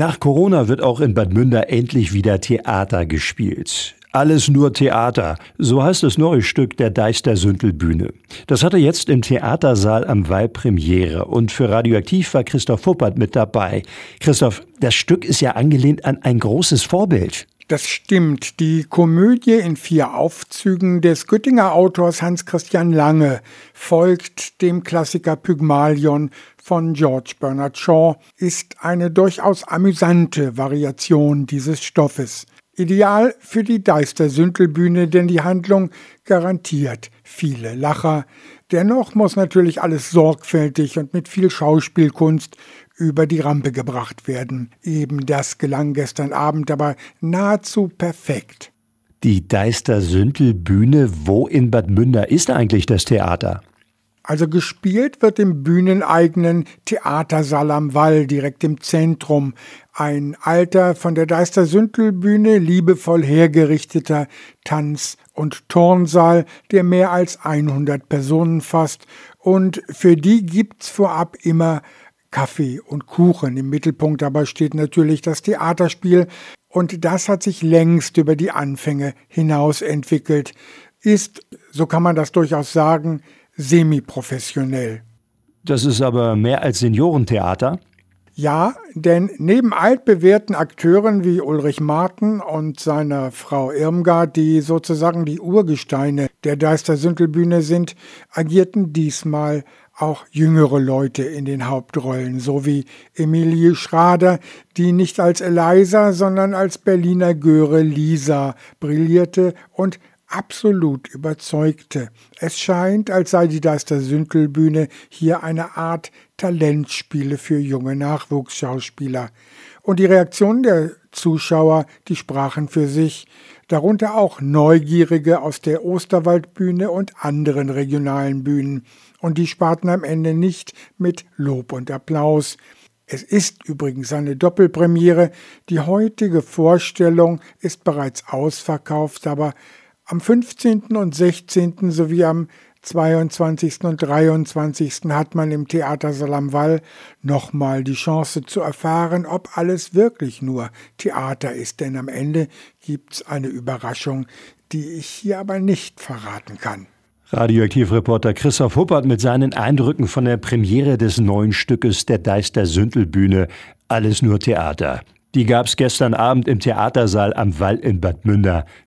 Nach Corona wird auch in Bad Münder endlich wieder Theater gespielt. Alles nur Theater, so heißt das neue Stück der Deister Sündelbühne. Das hatte jetzt im Theatersaal am Wall Premiere und für Radioaktiv war Christoph Fuppert mit dabei. Christoph, das Stück ist ja angelehnt an ein großes Vorbild. Das stimmt. Die Komödie in vier Aufzügen des Göttinger Autors Hans Christian Lange folgt dem Klassiker Pygmalion von George Bernard Shaw, ist eine durchaus amüsante Variation dieses Stoffes. Ideal für die Deister-Sündelbühne, denn die Handlung garantiert viele Lacher. Dennoch muss natürlich alles sorgfältig und mit viel Schauspielkunst über die Rampe gebracht werden. Eben das gelang gestern Abend aber nahezu perfekt. Die Deister-Sündel-Bühne, wo in Bad Münder ist eigentlich das Theater? Also gespielt wird im bühneneigenen Theatersaal am Wall, direkt im Zentrum. Ein alter, von der Deister Sündelbühne liebevoll hergerichteter Tanz- und Turnsaal, der mehr als 100 Personen fasst. Und für die gibt's vorab immer Kaffee und Kuchen. Im Mittelpunkt dabei steht natürlich das Theaterspiel. Und das hat sich längst über die Anfänge hinaus entwickelt. Ist, so kann man das durchaus sagen, semiprofessionell. Das ist aber mehr als Seniorentheater? Ja, denn neben altbewährten Akteuren wie Ulrich Marten und seiner Frau Irmgard, die sozusagen die Urgesteine der Deister-Sündelbühne sind, agierten diesmal auch jüngere Leute in den Hauptrollen, so wie Emilie Schrader, die nicht als Eliza, sondern als Berliner Göre Lisa brillierte und absolut überzeugte. Es scheint, als sei die Deister Sündelbühne hier eine Art Talentspiele für junge Nachwuchsschauspieler. Und die Reaktionen der Zuschauer, die sprachen für sich, darunter auch Neugierige aus der Osterwaldbühne und anderen regionalen Bühnen. Und die sparten am Ende nicht mit Lob und Applaus. Es ist übrigens eine Doppelpremiere. Die heutige Vorstellung ist bereits ausverkauft, aber am 15. und 16. sowie am 22. und 23. hat man im Theater Salamwall nochmal die Chance zu erfahren, ob alles wirklich nur Theater ist, denn am Ende gibt's eine Überraschung, die ich hier aber nicht verraten kann. Radioaktivreporter Christoph Huppert mit seinen Eindrücken von der Premiere des neuen Stückes der Deister Sündelbühne Alles nur Theater. Die gab's gestern Abend im Theatersaal am Wall in Bad Münder.